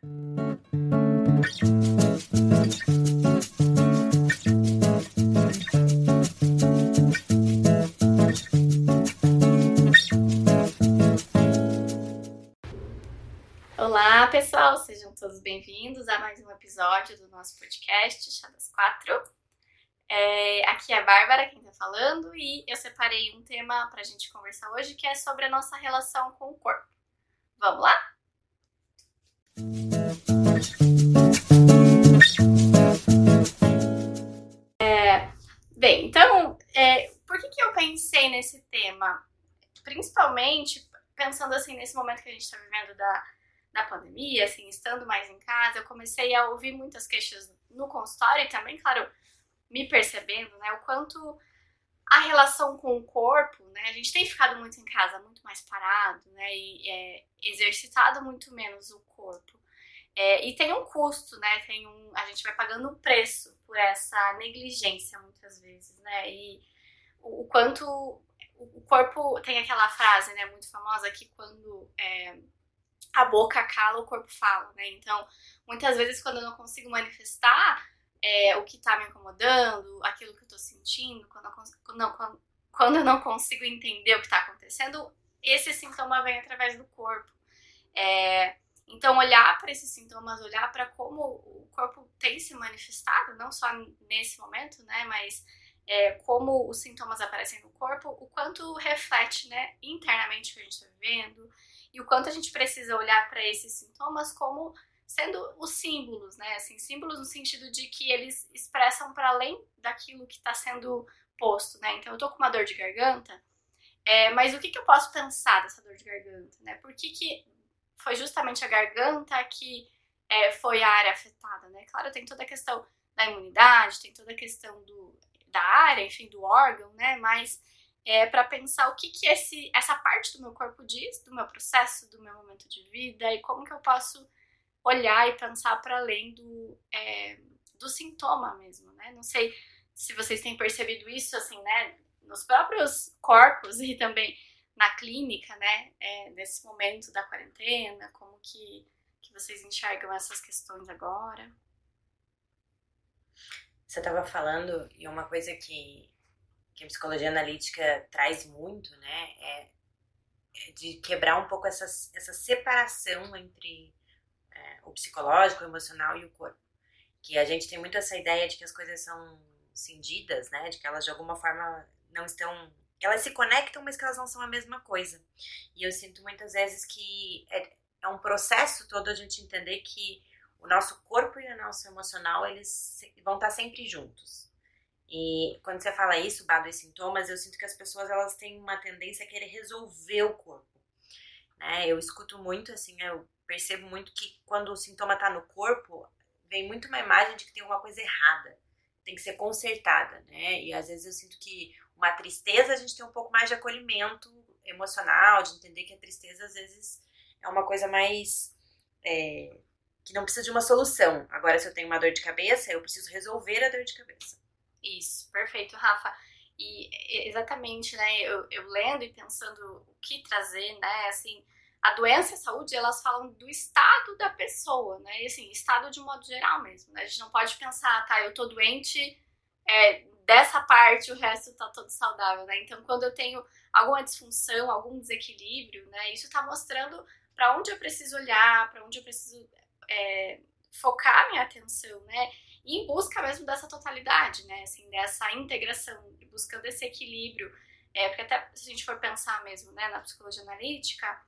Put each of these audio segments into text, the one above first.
Olá, pessoal, sejam todos bem-vindos a mais um episódio do nosso podcast Chá das Quatro. É, aqui é a Bárbara quem tá falando e eu separei um tema pra gente conversar hoje que é sobre a nossa relação com o corpo. Vamos lá? É, bem, então, é, por que, que eu pensei nesse tema? Principalmente pensando assim nesse momento que a gente está vivendo da da pandemia, assim, estando mais em casa, eu comecei a ouvir muitas queixas no consultório e também, claro, me percebendo, né, o quanto a relação com o corpo, né, a gente tem ficado muito em casa, muito mais parado, né, e é, exercitado muito menos o corpo. É, e tem um custo, né, tem um, a gente vai pagando um preço por essa negligência muitas vezes, né, e o, o quanto o corpo tem aquela frase, né, muito famosa que quando é, a boca cala, o corpo fala, né? Então, muitas vezes quando eu não consigo manifestar é, o que tá me incomodando, aquilo que eu tô sentindo, quando eu, não, quando, quando eu não consigo entender o que tá acontecendo, esse sintoma vem através do corpo. É, então, olhar para esses sintomas, olhar para como o corpo tem se manifestado, não só nesse momento, né, mas é, como os sintomas aparecem no corpo, o quanto reflete, né, internamente o que a gente está vivendo, e o quanto a gente precisa olhar para esses sintomas como sendo os símbolos, né? Assim, símbolos no sentido de que eles expressam para além daquilo que está sendo posto, né? Então, eu tô com uma dor de garganta, é, mas o que, que eu posso pensar dessa dor de garganta, né? Por que, que foi justamente a garganta que é, foi a área afetada, né? Claro, tem toda a questão da imunidade, tem toda a questão do, da área, enfim, do órgão, né? Mas é, para pensar o que, que esse, essa parte do meu corpo diz, do meu processo, do meu momento de vida e como que eu posso olhar e pensar para além do, é, do sintoma mesmo, né? Não sei se vocês têm percebido isso, assim, né? Nos próprios corpos e também na clínica, né? É, nesse momento da quarentena, como que, que vocês enxergam essas questões agora? Você estava falando, e uma coisa que que a psicologia analítica traz muito, né, é, é de quebrar um pouco essa, essa separação entre é, o psicológico, o emocional e o corpo. Que a gente tem muito essa ideia de que as coisas são cindidas, né, de que elas de alguma forma não estão elas se conectam, mas que elas não são a mesma coisa. E eu sinto muitas vezes que é, é, um processo todo a gente entender que o nosso corpo e o nosso emocional, eles vão estar sempre juntos. E quando você fala isso, Bado, e sintomas, eu sinto que as pessoas elas têm uma tendência a querer resolver o corpo. Né? Eu escuto muito, assim, eu percebo muito que quando o sintoma está no corpo, vem muito uma imagem de que tem alguma coisa errada, tem que ser consertada, né? E às vezes eu sinto que uma tristeza a gente tem um pouco mais de acolhimento emocional, de entender que a tristeza às vezes é uma coisa mais é, que não precisa de uma solução. Agora, se eu tenho uma dor de cabeça, eu preciso resolver a dor de cabeça. Isso, perfeito, Rafa. E exatamente, né, eu, eu lendo e pensando o que trazer, né, assim, a doença e a saúde, elas falam do estado da pessoa, né, e assim, estado de modo geral mesmo, né, a gente não pode pensar, tá, eu tô doente é, dessa parte, o resto tá todo saudável, né, então quando eu tenho alguma disfunção, algum desequilíbrio, né, isso tá mostrando para onde eu preciso olhar, para onde eu preciso é, focar minha atenção, né, em busca mesmo dessa totalidade, né? Assim, dessa integração, buscando esse equilíbrio. É, porque até se a gente for pensar mesmo né, na psicologia analítica,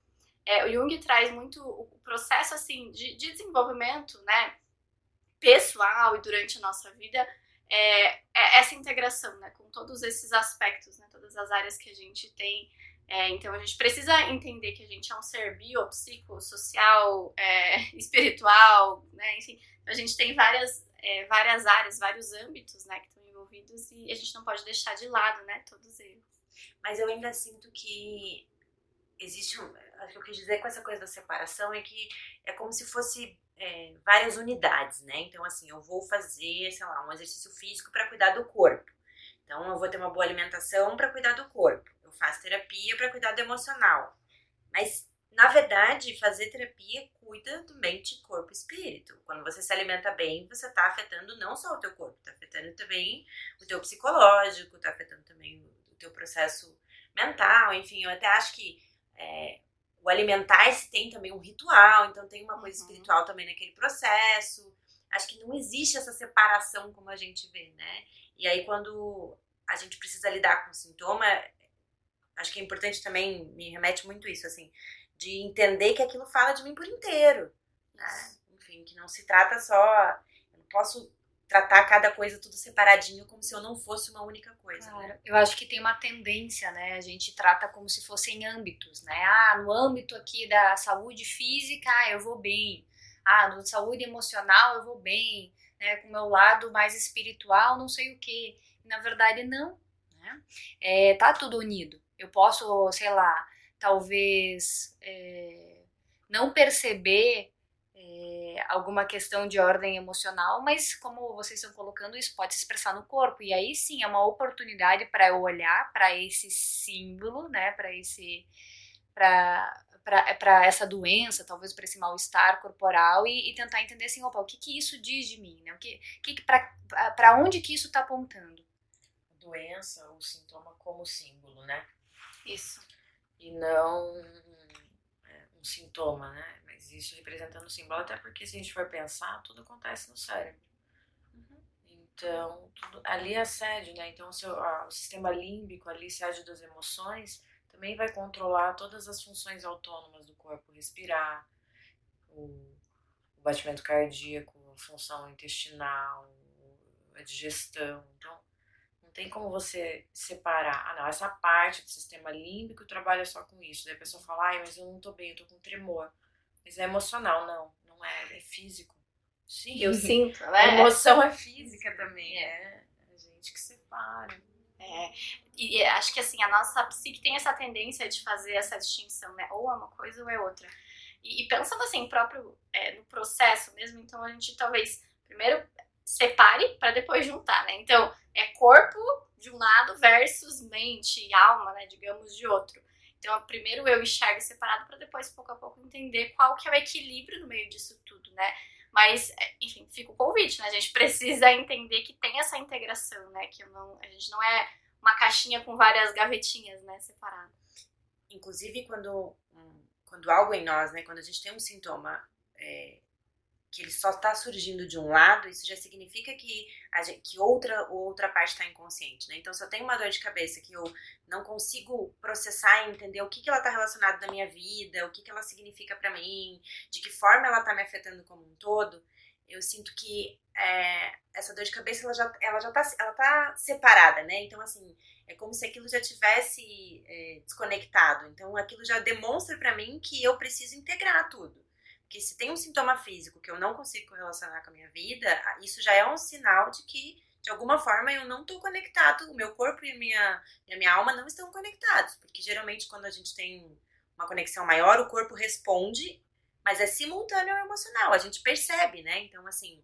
é, o Jung traz muito o processo assim de, de, desenvolvimento né, pessoal e durante a nossa vida, é, é essa integração né, com todos esses aspectos, né, todas as áreas que a gente tem. É, então a gente precisa entender que a gente é um ser bio, psicossocial, é, espiritual, né, enfim, a gente tem várias é, várias áreas, vários âmbitos, né, que estão envolvidos e a gente não pode deixar de lado, né, todos eles. Mas eu ainda sinto que existe, um, o que eu quis dizer com essa coisa da separação é que é como se fosse é, várias unidades, né? Então, assim, eu vou fazer, sei lá, um exercício físico para cuidar do corpo. Então, eu vou ter uma boa alimentação para cuidar do corpo. Eu faço terapia para cuidar do emocional. Mas na verdade, fazer terapia cuida do mente, corpo e espírito. Quando você se alimenta bem, você está afetando não só o teu corpo, está afetando também o teu psicológico, está afetando também o teu processo mental, enfim, eu até acho que é, o alimentar-se tem também um ritual, então tem uma coisa uhum. espiritual também naquele processo. Acho que não existe essa separação como a gente vê, né? E aí quando a gente precisa lidar com o sintoma, acho que é importante também, me remete muito isso, assim, de entender que aquilo fala de mim por inteiro. Né? Enfim, que não se trata só. Eu não posso tratar cada coisa tudo separadinho como se eu não fosse uma única coisa. Né? Claro. Né? Eu acho que tem uma tendência, né? A gente trata como se fossem âmbitos, né? Ah, no âmbito aqui da saúde física, ah, eu vou bem. Ah, no saúde emocional eu vou bem, né? Com o meu lado mais espiritual, não sei o que. Na verdade, não. Né? É, tá tudo unido. Eu posso, sei lá, talvez é, não perceber é, alguma questão de ordem emocional, mas como vocês estão colocando, isso pode se expressar no corpo. E aí sim é uma oportunidade para eu olhar para esse símbolo, né, para esse para essa doença, talvez para esse mal-estar corporal e, e, tentar entender assim, opa, o que que isso diz de mim, né? O que, que para onde que isso está apontando? Doença, o sintoma como símbolo, né? Isso. E não um sintoma, né? isso representando o símbolo, até porque se a gente for pensar, tudo acontece no cérebro. Uhum. Então, tudo, ali é a sede, né? Então, o, seu, o sistema límbico ali, sede das emoções, também vai controlar todas as funções autônomas do corpo, respirar, o, o batimento cardíaco, a função intestinal, a digestão. Então, não tem como você separar. Ah, não, essa parte do sistema límbico trabalha só com isso. Daí a pessoa fala, ai, mas eu não tô bem, eu tô com tremor. Mas é emocional, não. Não é, é físico. Sim. Eu sinto, né? A emoção é física também. É. é a gente que separa. É, e acho que assim, a nossa psique tem essa tendência de fazer essa distinção, né? Ou é uma coisa ou é outra. E, e pensando assim, próprio é, no processo mesmo, então a gente talvez primeiro separe para depois juntar, né? Então, é corpo de um lado versus mente e alma, né, digamos, de outro. Então, primeiro eu enxergo separado para depois, pouco a pouco, entender qual que é o equilíbrio no meio disso tudo, né? Mas, é, enfim, fica o convite, né? A gente precisa entender que tem essa integração, né? Que não, a gente não é uma caixinha com várias gavetinhas, né? Separado. Inclusive, quando, quando algo em nós, né? Quando a gente tem um sintoma é, que ele só está surgindo de um lado, isso já significa que, gente, que outra outra parte está inconsciente, né? Então, se eu tenho uma dor de cabeça que eu não consigo processar e entender o que, que ela está relacionada na minha vida, o que, que ela significa para mim, de que forma ela está me afetando como um todo, eu sinto que é, essa dor de cabeça ela já, ela já tá, ela tá separada, né? Então, assim, é como se aquilo já tivesse é, desconectado. Então, aquilo já demonstra para mim que eu preciso integrar tudo. Porque se tem um sintoma físico que eu não consigo correlacionar com a minha vida, isso já é um sinal de que, de alguma forma, eu não estou conectado, o meu corpo e a minha, e a minha alma não estão conectados. Porque geralmente, quando a gente tem uma conexão maior, o corpo responde, mas é simultâneo ao emocional, a gente percebe, né? Então, assim,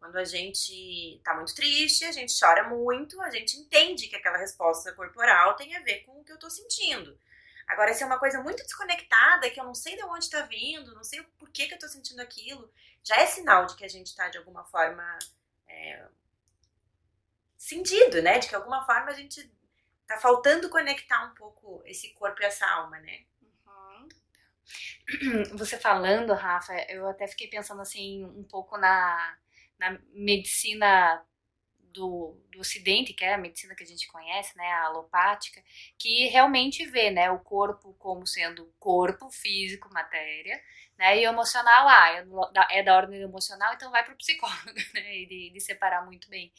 quando a gente tá muito triste, a gente chora muito, a gente entende que aquela resposta corporal tem a ver com o que eu tô sentindo. Agora, se é uma coisa muito desconectada, que eu não sei de onde está vindo, não sei por que, que eu estou sentindo aquilo, já é sinal de que a gente está, de alguma forma, é, cindido, né? De que, de alguma forma, a gente está faltando conectar um pouco esse corpo e essa alma, né? Uhum. Você falando, Rafa, eu até fiquei pensando, assim, um pouco na, na medicina do, do Ocidente, que é a medicina que a gente conhece, né, a alopática, que realmente vê, né, o corpo como sendo corpo físico, matéria, né, e emocional, ah, é da, é da ordem emocional, então vai para o psicólogo, né, e de, de separar muito bem.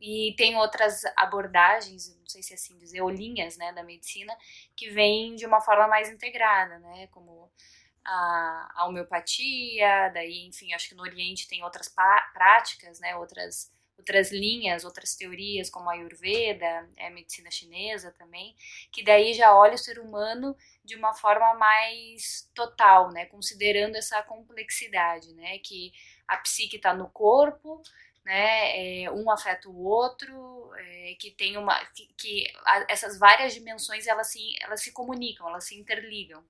E tem outras abordagens, não sei se é assim dizer, ou linhas, né, da medicina, que vêm de uma forma mais integrada, né, como a, a homeopatia, daí, enfim, acho que no Oriente tem outras práticas, né, outras outras linhas, outras teorias, como a Ayurveda, é a medicina chinesa também, que daí já olha o ser humano de uma forma mais total, né, considerando essa complexidade, né, que a psique está no corpo, né, é, um afeta o outro, é, que tem uma, que, que a, essas várias dimensões elas se, elas se comunicam, elas se interligam.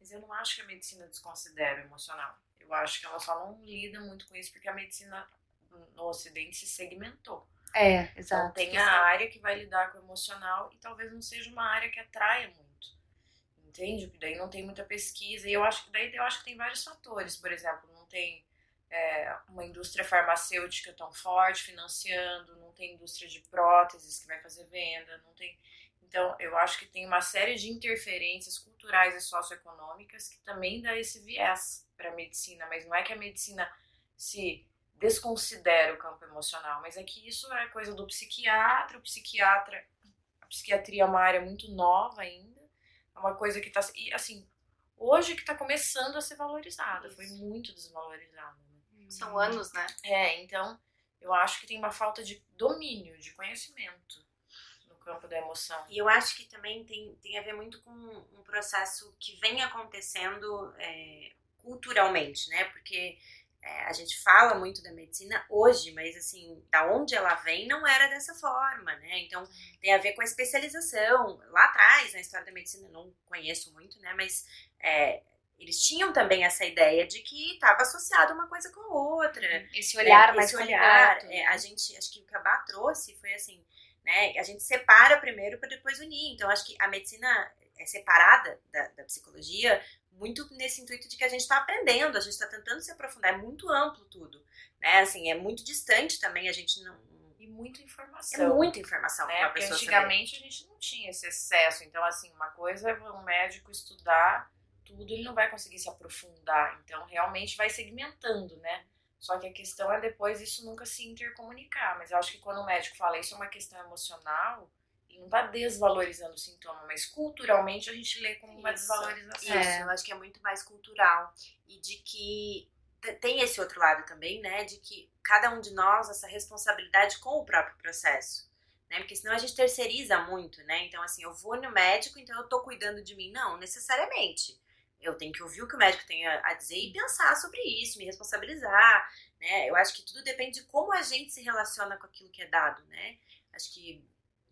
Mas eu não acho que a medicina desconsidera o emocional. Eu acho que ela só não lida muito com isso porque a medicina no Ocidente se segmentou. É, exato. Então tem a área que vai lidar com o emocional e talvez não seja uma área que atraia muito. Entende? Porque daí não tem muita pesquisa. E eu acho que daí eu acho que tem vários fatores. Por exemplo, não tem é, uma indústria farmacêutica tão forte financiando, não tem indústria de próteses que vai fazer venda, não tem. Então, eu acho que tem uma série de interferências culturais e socioeconômicas que também dá esse viés para a medicina, mas não é que a medicina se desconsidera o campo emocional, mas é que isso é coisa do psiquiatra, o psiquiatra, a psiquiatria é uma área muito nova ainda, é uma coisa que está, e assim, hoje que está começando a ser valorizada, foi muito desvalorizada. Né? São anos, né? É, então, eu acho que tem uma falta de domínio, de conhecimento no campo da emoção. E eu acho que também tem, tem a ver muito com um processo que vem acontecendo é, culturalmente, né? Porque é, a gente fala muito da medicina hoje, mas assim, da onde ela vem não era dessa forma, né? Então tem a ver com a especialização. Lá atrás, na história da medicina, não conheço muito, né? Mas é, eles tinham também essa ideia de que estava associado uma coisa com a outra. Esse olhar é, mais esse olhar, completo, é, né? a gente, acho que o que a Bá trouxe foi assim, né? A gente separa primeiro para depois unir. Então acho que a medicina é separada da, da psicologia muito nesse intuito de que a gente está aprendendo, a gente está tentando se aprofundar, é muito amplo tudo, né? Assim, é muito distante também, a gente não. E muita É informação. muita informação né? para pessoa saber. antigamente a gente não tinha esse excesso. Então, assim, uma coisa é um médico estudar tudo, ele não vai conseguir se aprofundar. Então, realmente vai segmentando, né? Só que a questão é depois isso nunca se intercomunicar. Mas eu acho que quando o médico fala isso é uma questão emocional, não está desvalorizando o sintoma, mas culturalmente a gente lê como uma Isso. desvalorização. Isso, eu acho que é muito mais cultural. E de que tem esse outro lado também, né? De que cada um de nós, essa responsabilidade com o próprio processo. Né? Porque senão a gente terceiriza muito, né? Então, assim, eu vou no médico, então eu tô cuidando de mim. Não, necessariamente. Eu tenho que ouvir o que o médico tem a a dizer e pensar sobre isso, me responsabilizar, né? Eu acho que tudo depende de como a gente se relaciona com aquilo que é dado, né? Acho que,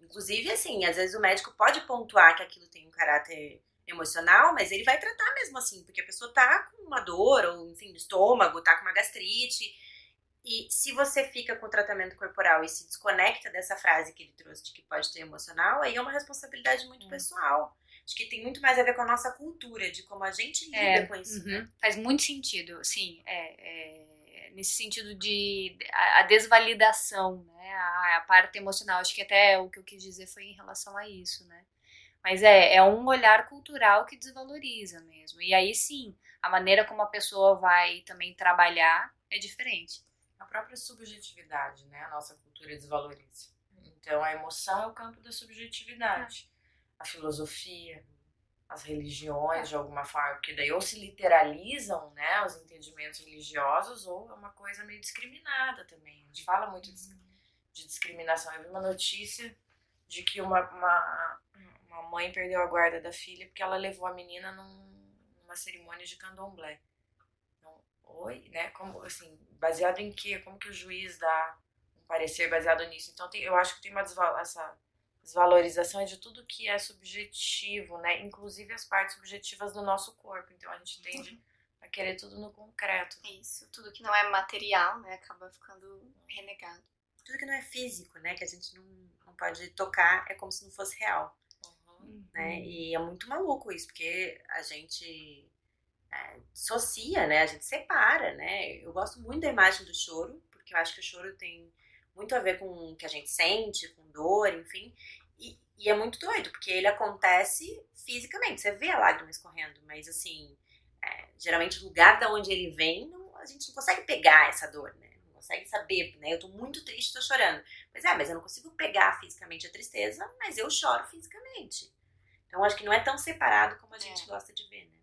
inclusive, assim, às vezes o médico pode pontuar que aquilo tem um caráter emocional, mas ele vai tratar mesmo assim, porque a pessoa tá com uma dor, ou enfim, no estômago, tá com uma gastrite. E se você fica com o tratamento corporal e se desconecta dessa frase que ele trouxe de que pode ter emocional, aí é uma responsabilidade muito Hum. pessoal. Acho que tem muito mais a ver com a nossa cultura, de como a gente lida É, com isso, uhum. né? Faz muito sentido, sim. É, é, nesse sentido de a, a desvalidação, né? A, a parte emocional. Acho que até o que eu quis dizer foi em relação a isso, né? Mas é, é um olhar cultural que desvaloriza mesmo. E aí sim, a maneira como a pessoa vai também trabalhar é diferente. A própria subjetividade, né? A nossa cultura desvaloriza. Então, a emoção é o campo da subjetividade. A filosofia, as religiões, de alguma forma, porque daí ou se literalizam, né, os entendimentos religiosos, ou é uma coisa meio discriminada também. A gente fala muito de, de discriminação. Eu vi uma notícia de que uma, uma, uma mãe perdeu a guarda da filha porque ela levou a menina num, numa cerimônia de candomblé. Então, oi, né? Como, assim, baseado em quê? Como que o juiz dá um parecer baseado nisso? Então, tem, eu acho que tem uma desval desvalorização de tudo que é subjetivo, né? Inclusive as partes subjetivas do nosso corpo. Então, a gente tende a querer tudo no concreto. É Isso, tudo que não é material, né, acaba ficando renegado. Tudo que não é físico, né? Que a gente não, não pode tocar, é como se não fosse real. Uhum. né? E é muito maluco isso, porque a gente é, dissocia, né? A gente separa, né? Eu gosto muito da imagem do choro, porque eu acho que o choro tem muito a ver com o que a gente sente, com dor, enfim. E, e é muito doido, porque ele acontece fisicamente. Você vê a lágrima escorrendo, mas assim, é, geralmente o lugar da onde ele vem, não- a gente não consegue pegar essa dor, né? Não consegue saber, né? Eu tô muito triste, tô chorando. Mas é, mas eu não consigo pegar fisicamente a tristeza, mas eu choro fisicamente. Então acho que não é tão separado como a gente É. gosta de ver, né?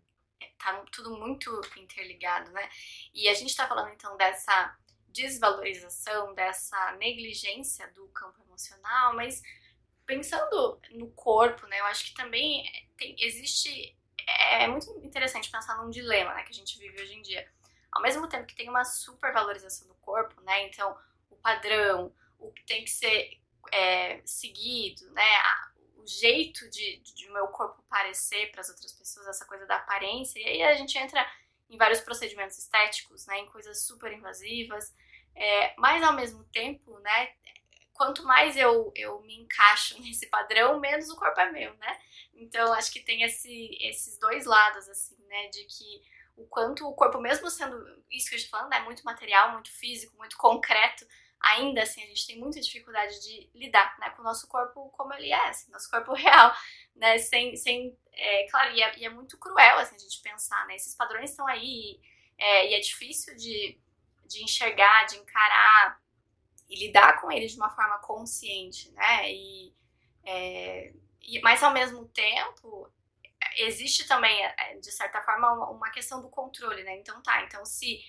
tá tudo muito interligado, né? E a gente tá falando então dessa desvalorização, dessa negligência do campo emocional, mas pensando no corpo, né? Eu acho que também tem, existe é muito interessante pensar num dilema, né, que a gente vive hoje em dia. Ao mesmo tempo que tem uma supervalorização do corpo, né? Então, o padrão, o que tem que ser é, seguido, né? o jeito de, de meu corpo parecer para as outras pessoas, essa coisa da aparência. E aí a gente entra em vários procedimentos estéticos, né, em coisas super invasivas. É, mas ao mesmo tempo, né, quanto mais eu, eu me encaixo nesse padrão, menos o corpo é meu, né? Então acho que tem esse, esses dois lados, assim, né, de que o quanto o corpo, mesmo sendo isso que eu estou falando, né, muito material, muito físico, muito concreto, ainda assim a gente tem muita dificuldade de lidar né, com o nosso corpo como ele é, assim, nosso corpo real, né, sem, sem é, claro, e é, e é, muito cruel assim, a gente pensar, né, esses padrões estão aí é, e é difícil de, de enxergar, de encarar e lidar com eles de uma forma consciente, né, e, é, e mas ao mesmo tempo existe também, é, de certa forma, uma, questão do controle, né, então tá, então se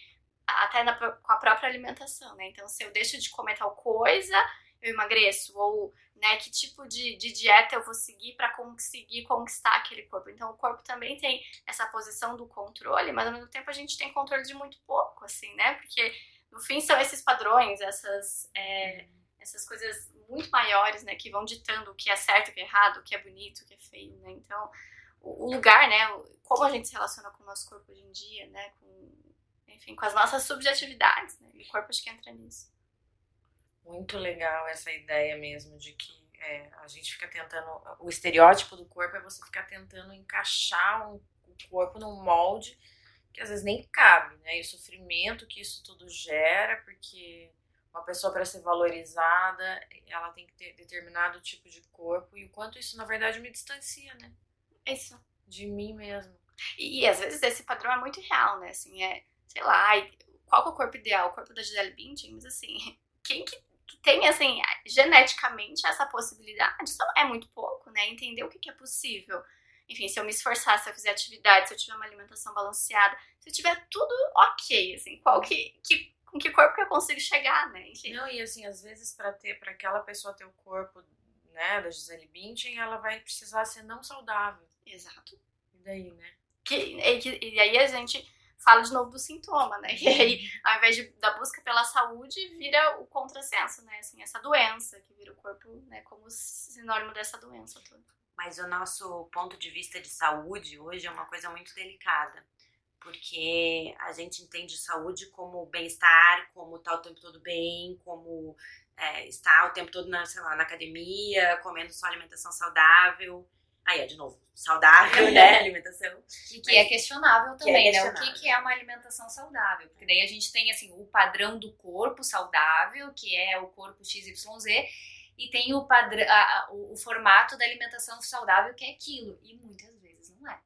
até na, com a própria alimentação, né? Então, se eu deixo de comer tal coisa, eu emagreço. Ou, né, que tipo de, de dieta eu vou seguir para conseguir conquistar aquele corpo. Então, o corpo também tem essa posição do controle, mas ao mesmo tempo a gente tem controle de muito pouco, assim, né? Porque, no fim, são esses padrões, essas, é, essas coisas muito maiores, né, que vão ditando o que é certo, o que é errado, o que é bonito, o que é feio, né? Então, o, lugar, né, como a gente se relaciona com o nosso corpo hoje em dia, né, com enfim, com as nossas subjetividades, né? E o corpo acho que entra nisso. Muito legal essa ideia mesmo de que é, a gente fica tentando. O estereótipo do corpo é você ficar tentando encaixar um, o corpo num molde que às vezes nem cabe, né? E o sofrimento que isso tudo gera, porque uma pessoa para ser valorizada, ela tem que ter determinado tipo de corpo e o quanto isso na verdade me distancia, né? Isso. De mim mesmo. E, e às vezes esse padrão é muito real, né? Assim, é sei lá, qual é o corpo ideal? O corpo da Gisele Bündchen? Mas assim, quem que, que tem, assim, geneticamente essa possibilidade? Isso é muito pouco, né? Entender o que, que é possível. Enfim, se eu me esforçar, se eu fizer atividade, se eu tiver uma alimentação balanceada, se eu tiver tudo ok, assim, qual que, que com que corpo que eu consigo chegar, né? Enfim. Não, e assim, às vezes para ter, para aquela pessoa ter o corpo, né, da Gisele Bündchen, ela vai precisar ser não saudável. Exato. E daí, né? Que, e, e aí a gente fala de novo do sintoma, né? E aí, ao invés de, da busca pela saúde, vira o contrassenso, né? Assim, essa doença, que vira o corpo, né, como sinônimo dessa doença toda. Mas o nosso ponto de vista de saúde hoje é uma coisa muito delicada. Porque a gente entende saúde como bem-estar, como estar tá o tempo todo bem, como é, estar o tempo todo na, sei lá, na academia, comendo só alimentação saudável. Aí é de novo, saudável, né? Alimentação. E que é questionável também, que é questionável. né? O que, que é uma alimentação saudável? Porque daí a gente tem assim o padrão do corpo saudável, que é o corpo XYZ, e tem o padrão, a, o, o formato da alimentação saudável, que é aquilo. E muitas vezes não é.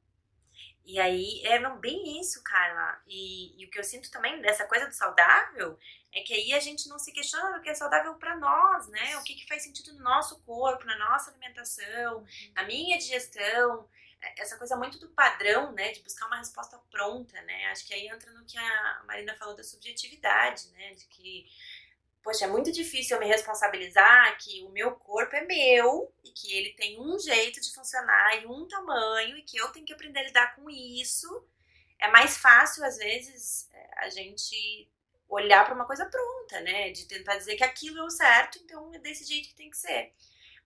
E aí é bem isso, Carla. E, e, o que eu sinto também dessa coisa do saudável é que aí a gente não se questiona o que é saudável para nós, né? O que, que faz sentido no nosso corpo, na nossa alimentação, uhum. na minha digestão. É, essa coisa muito do padrão, né? De buscar uma resposta pronta, né? Acho que aí entra no que a Marina falou da subjetividade, né? De que poxa, é muito difícil eu me responsabilizar que o meu corpo é meu e que ele tem um jeito de funcionar e um tamanho e que eu tenho que aprender a lidar com isso. É mais fácil, às vezes, é, a gente olhar para uma coisa pronta, né? De tentar dizer que aquilo é o certo, então é desse jeito que tem que ser.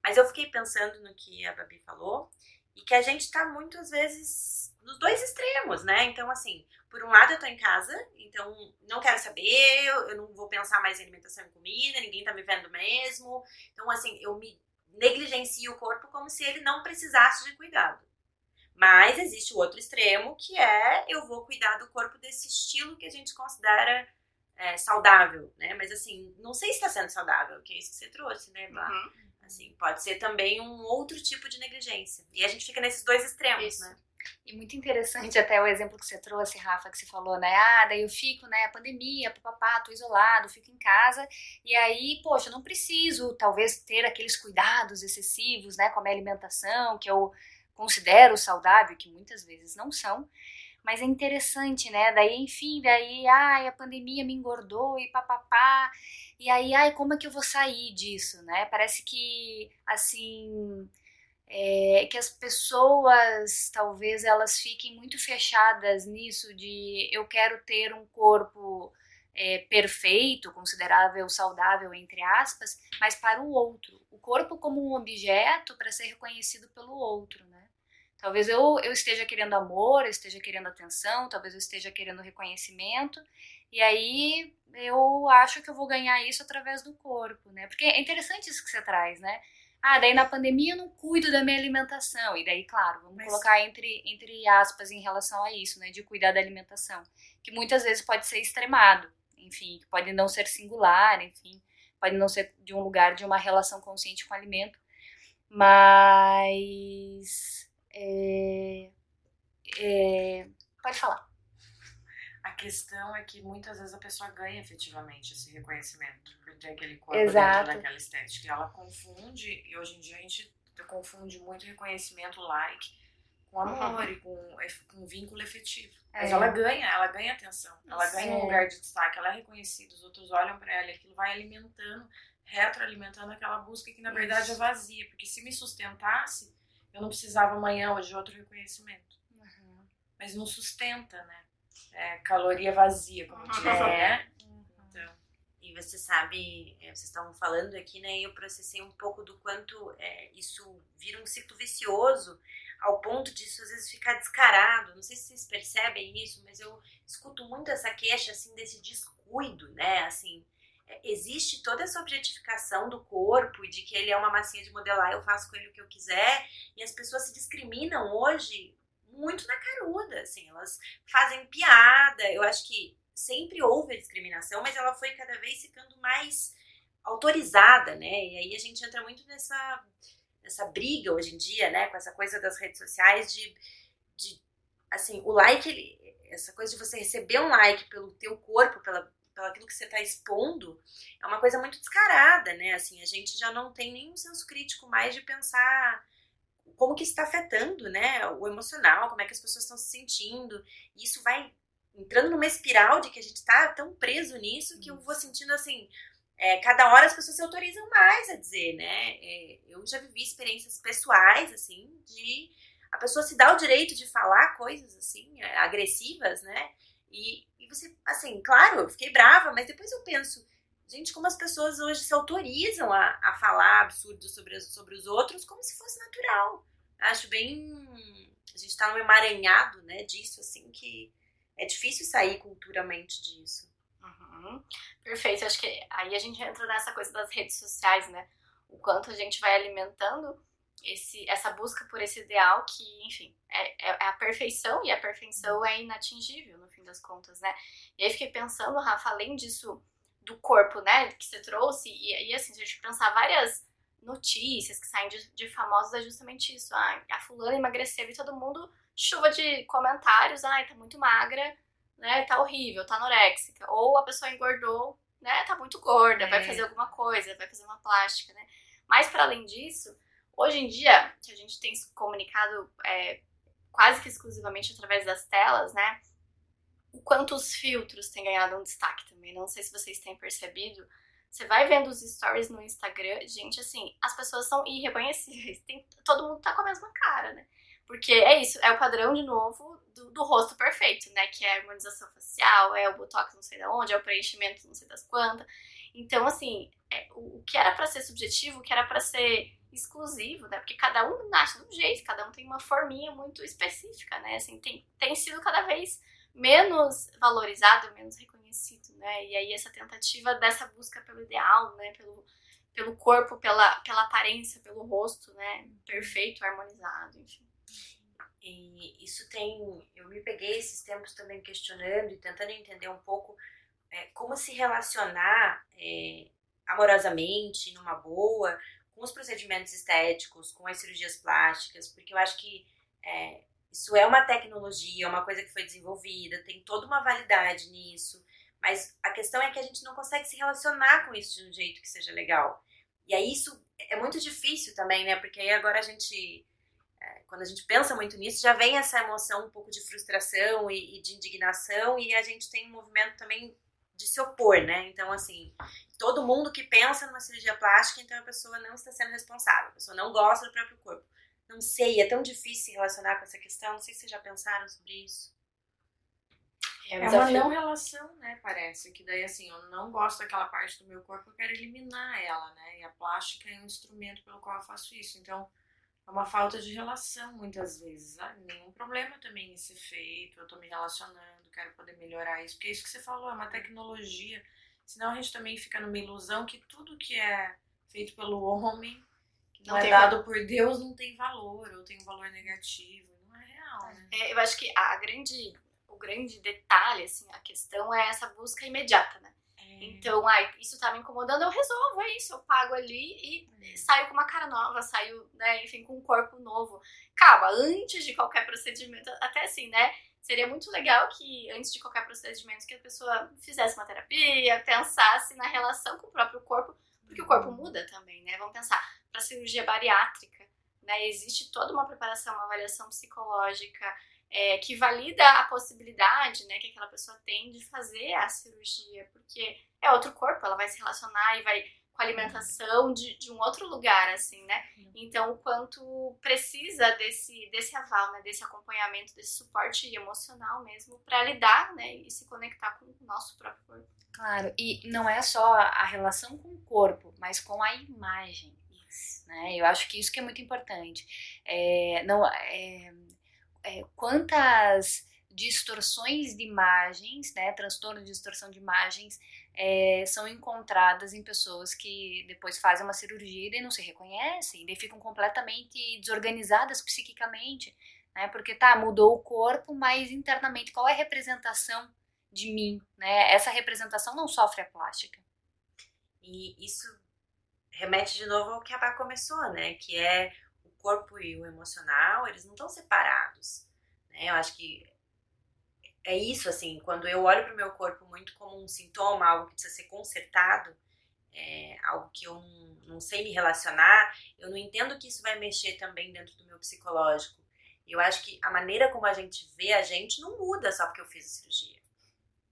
Mas eu fiquei pensando no que a Babi falou e que a gente tá muitas vezes nos dois extremos, né? Então, assim, por um lado eu tô em casa, então não quero saber, eu não vou pensar mais em alimentação e comida, ninguém tá me vendo mesmo. Então, assim, eu me negligencio o corpo como se ele não precisasse de cuidado. Mas existe o outro extremo, que é eu vou cuidar do corpo desse estilo que a gente considera é, saudável, né? Mas assim, não sei se está sendo saudável, que é isso que você trouxe, né, Blá? Uhum. Assim, pode ser também um outro tipo de negligência. E a gente fica nesses dois extremos, isso. né? E muito interessante até o exemplo que você trouxe, Rafa, que você falou, né? Ah, daí eu fico, né? A pandemia, papapá, tô isolado, fico em casa. E aí, poxa, eu não preciso, talvez, ter aqueles cuidados excessivos, né? Com a minha alimentação, que eu considero saudável, que muitas vezes não são. Mas é interessante, né? Daí, enfim, daí, ai, a pandemia me engordou e papapá. E aí, ai, como é que eu vou sair disso, né? Parece que, assim, é, que as pessoas, talvez, elas fiquem muito fechadas nisso de eu quero ter um corpo é, perfeito, considerável saudável, entre aspas, mas para o outro. O corpo como um objeto para ser reconhecido pelo outro, né? Talvez eu, eu esteja querendo amor, eu esteja querendo atenção, talvez eu esteja querendo reconhecimento, e aí eu acho que eu vou ganhar isso através do corpo, né? Porque é interessante isso que você traz, né? Ah, daí na pandemia eu não cuido da minha alimentação. E daí, claro, vamos Mas... colocar entre, entre aspas em relação a isso, né? De cuidar da alimentação. Que muitas vezes pode ser extremado enfim, pode não ser singular, enfim, pode não ser de um lugar de uma relação consciente com o alimento, mas é, é, pode falar. A questão é que muitas vezes a pessoa ganha efetivamente esse reconhecimento por ter aquele corpo Exato. dentro daquela estética. Ela confunde, e hoje em dia a gente confunde muito reconhecimento like com amor e com, com um vínculo efetivo. Mas é. ela ganha, ela ganha atenção, ela ganha um lugar de destaque, ela é reconhecida, os outros olham para ela e aquilo vai alimentando, retroalimentando aquela busca que na verdade é vazia, porque se me sustentasse, eu não precisava amanhã ou de outro reconhecimento. Uhum. Mas não sustenta, né? É caloria vazia, como diz, né? Então. E você sabe, é, vocês estavam falando aqui, né? E eu processei um pouco do quanto é, isso vira um ciclo vicioso ao ponto disso às vezes ficar descarado. Não sei se vocês percebem isso, mas eu escuto muito essa queixa assim desse descuido, né? Assim, existe toda essa objetificação do corpo e de que ele é uma massinha de modelar, eu faço com ele o que eu quiser, e as pessoas se discriminam hoje muito na caruda, assim, elas fazem piada. Eu acho que sempre houve discriminação, mas ela foi cada vez ficando mais autorizada, né? E aí a gente entra muito nessa essa briga hoje em dia, né, com essa coisa das redes sociais de, de assim, o like, ele, essa coisa de você receber um like pelo teu corpo, pela, pelo aquilo que você está expondo, é uma coisa muito descarada, né? Assim, a gente já não tem nenhum senso crítico mais de pensar como que está afetando, né, o emocional, como é que as pessoas estão se sentindo. E isso vai entrando numa espiral de que a gente está tão preso nisso que eu vou sentindo assim, é, cada hora as pessoas se autorizam mais a dizer, né? É, eu já vivi experiências pessoais, assim, de a pessoa se dá o direito de falar coisas, assim, é, agressivas, né? E, e você, assim, claro, eu fiquei brava, mas depois eu penso, gente, como as pessoas hoje se autorizam a, a falar absurdos sobre, sobre os outros como se fosse natural. Acho bem. A gente tá num emaranhado, né, disso, assim, que é difícil sair culturalmente disso. Uhum. Perfeito. Acho que aí a gente entra nessa coisa das redes sociais, né? O quanto a gente vai alimentando esse, essa busca por esse ideal que, enfim, é, é, é, a perfeição e a perfeição é inatingível, no fim das contas, né? E aí fiquei pensando, Rafa, além disso do corpo, né, que você trouxe, e, e assim, se a gente pensar várias notícias que saem de, de famosos, é justamente isso. Ah, a fulana emagreceu e todo mundo chuva de comentários, ai, tá muito magra, né, tá horrível, tá anoréxica. Ou a pessoa engordou, né, tá muito gorda, é. vai fazer alguma coisa, vai fazer uma plástica, né. Mas para além disso, hoje em dia, que a gente tem se comunicado é, quase que exclusivamente através das telas, né, o quanto os filtros têm ganhado um destaque também. Não sei se vocês têm percebido. Você vai vendo os stories no Instagram, gente, assim, as pessoas são irreconhecíveis. Tem, todo mundo tá com a mesma cara, né? Porque é isso, é o padrão, de novo, do, do, rosto perfeito, né? Que é a harmonização facial, é o botox não sei de onde, é o preenchimento não sei das quantas. Então, assim, é, o, o, que era para ser subjetivo, o que era para ser exclusivo, né? Porque cada um nasce de um jeito, cada um tem uma forminha muito específica, né? Assim, tem, tem sido cada vez menos valorizado, menos reconhecido, né? E aí essa tentativa dessa busca pelo ideal, né? Pelo, pelo corpo, pela, pela aparência, pelo rosto, né? Perfeito, harmonizado, enfim. E isso tem. Eu me peguei esses tempos também questionando e tentando entender um pouco é, como se relacionar é, amorosamente, numa boa, com os procedimentos estéticos, com as cirurgias plásticas, porque eu acho que é, isso é uma tecnologia, é uma coisa que foi desenvolvida, tem toda uma validade nisso, mas a questão é que a gente não consegue se relacionar com isso de um jeito que seja legal. E aí isso é muito difícil também, né? Porque aí agora a gente quando a gente pensa muito nisso, já vem essa emoção um pouco de frustração e, e, de indignação, e a gente tem um movimento também de se opor, né? Então, assim, todo mundo que pensa numa cirurgia plástica, então a pessoa não está sendo responsável, a pessoa não gosta do próprio corpo. Não sei, é tão difícil se relacionar com essa questão, não sei se vocês já pensaram sobre isso. É, é uma não relação, né? Parece que daí assim, eu não gosto daquela parte do meu corpo, eu quero eliminar ela, né? E a plástica é um instrumento pelo qual eu faço isso. Então, é uma falta de relação muitas vezes. Ah, nenhum problema também em ser feito, eu tô me relacionando, quero poder melhorar isso. Porque é isso que você falou, é uma tecnologia. Senão a gente também fica numa ilusão que tudo que é feito pelo homem, que não, não é dado valor. por Deus, não tem valor, ou tem um valor negativo. Não é real, né? É, eu acho que a grande, o grande detalhe, assim, a questão é essa busca imediata, né? Então, ai, isso tá me incomodando, eu resolvo, é isso, eu pago ali e é. saio com uma cara nova, saio, né, enfim, com um corpo novo. Calma, antes de qualquer procedimento, até assim, né, seria muito legal que antes de qualquer procedimento que a pessoa fizesse uma terapia, pensasse na relação com o próprio corpo, porque o corpo muda também, né? Vamos pensar, para cirurgia bariátrica, né, existe toda uma preparação, uma avaliação psicológica, é, que valida a possibilidade né, que aquela pessoa tem de fazer a cirurgia, porque é outro corpo, ela vai se relacionar e vai com a alimentação de, de um outro lugar, assim, né? Então, o quanto precisa desse, desse aval, né? Desse acompanhamento, desse suporte emocional mesmo, para lidar, né? E se conectar com o nosso próprio corpo. Claro, e não é só a relação com o corpo, mas com a imagem. Né? Eu acho que isso que é muito importante. É, não, é, é, quantas distorções de imagens, né, transtorno de distorção de imagens, é, são encontradas em pessoas que depois fazem uma cirurgia e não se reconhecem, e ficam completamente desorganizadas psiquicamente, né, porque tá, mudou o corpo, mas internamente qual é a representação de mim, né, essa representação não sofre a plástica. E isso remete de novo ao que a Bá começou, né, que é corpo e o emocional, eles não estão separados. Né? Eu acho que é isso, assim, quando eu olho para o meu corpo muito como um sintoma, algo que precisa ser consertado, é, algo que eu não, não, sei me relacionar, eu não entendo que isso vai mexer também dentro do meu psicológico. Eu acho que a maneira como a gente vê a gente não muda só porque eu fiz a cirurgia.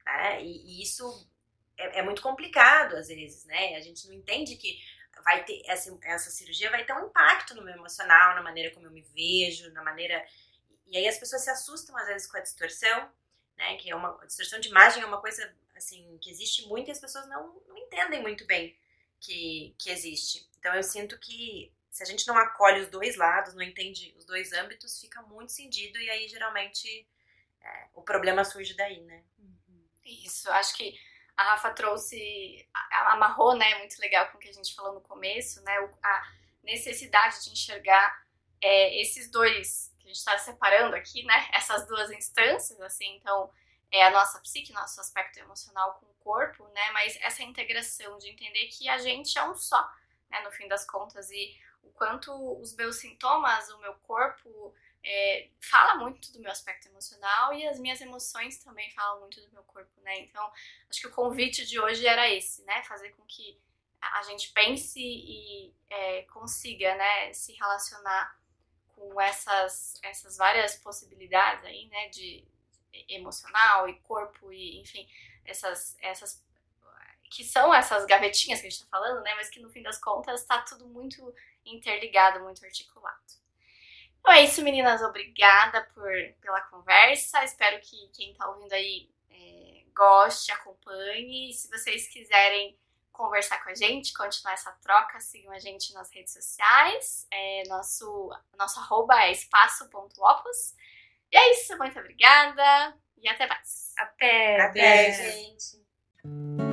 Né? E, e isso é, é, muito complicado às vezes, né? A gente não entende que vai ter essa, essa cirurgia vai ter um impacto no meu emocional, na maneira como eu me vejo, na maneira e aí as pessoas se assustam às vezes com a distorção, né? Que é uma distorção de imagem é uma coisa assim que existe muito e as pessoas não, não entendem muito bem que, que existe. Então eu sinto que se a gente não acolhe os dois lados, não entende os dois âmbitos, fica muito cindido e aí geralmente é, o problema surge daí, né? Isso, acho que a Rafa trouxe, amarrou, né, muito legal com o que a gente falou no começo, né, a necessidade de enxergar é, esses dois, que a gente está separando aqui, né, essas duas instâncias, assim, então, é a nossa psique, nosso aspecto emocional com o corpo, né, mas essa integração de entender que a gente é um só, né, no fim das contas, e o quanto os meus sintomas, o meu corpo, é, fala muito do meu aspecto emocional e as minhas emoções também falam muito do meu corpo, né? Então, acho que o convite de hoje era esse, né? Fazer com que a gente pense e é, consiga, né, se relacionar com essas, essas várias possibilidades aí, né, de emocional e corpo e, enfim, essas, essas que são essas gavetinhas que a gente tá falando, né, mas que no fim das contas tá tudo muito interligado, muito articulado. Então é isso, meninas. Obrigada por, pela conversa. Espero que quem está ouvindo aí é, goste, acompanhe. Se vocês quiserem conversar com a gente, continuar essa troca, sigam a gente nas redes sociais. É, nosso, nosso arroba é espaço.opus. E é isso. Muito obrigada e até mais. Até. Até, gente.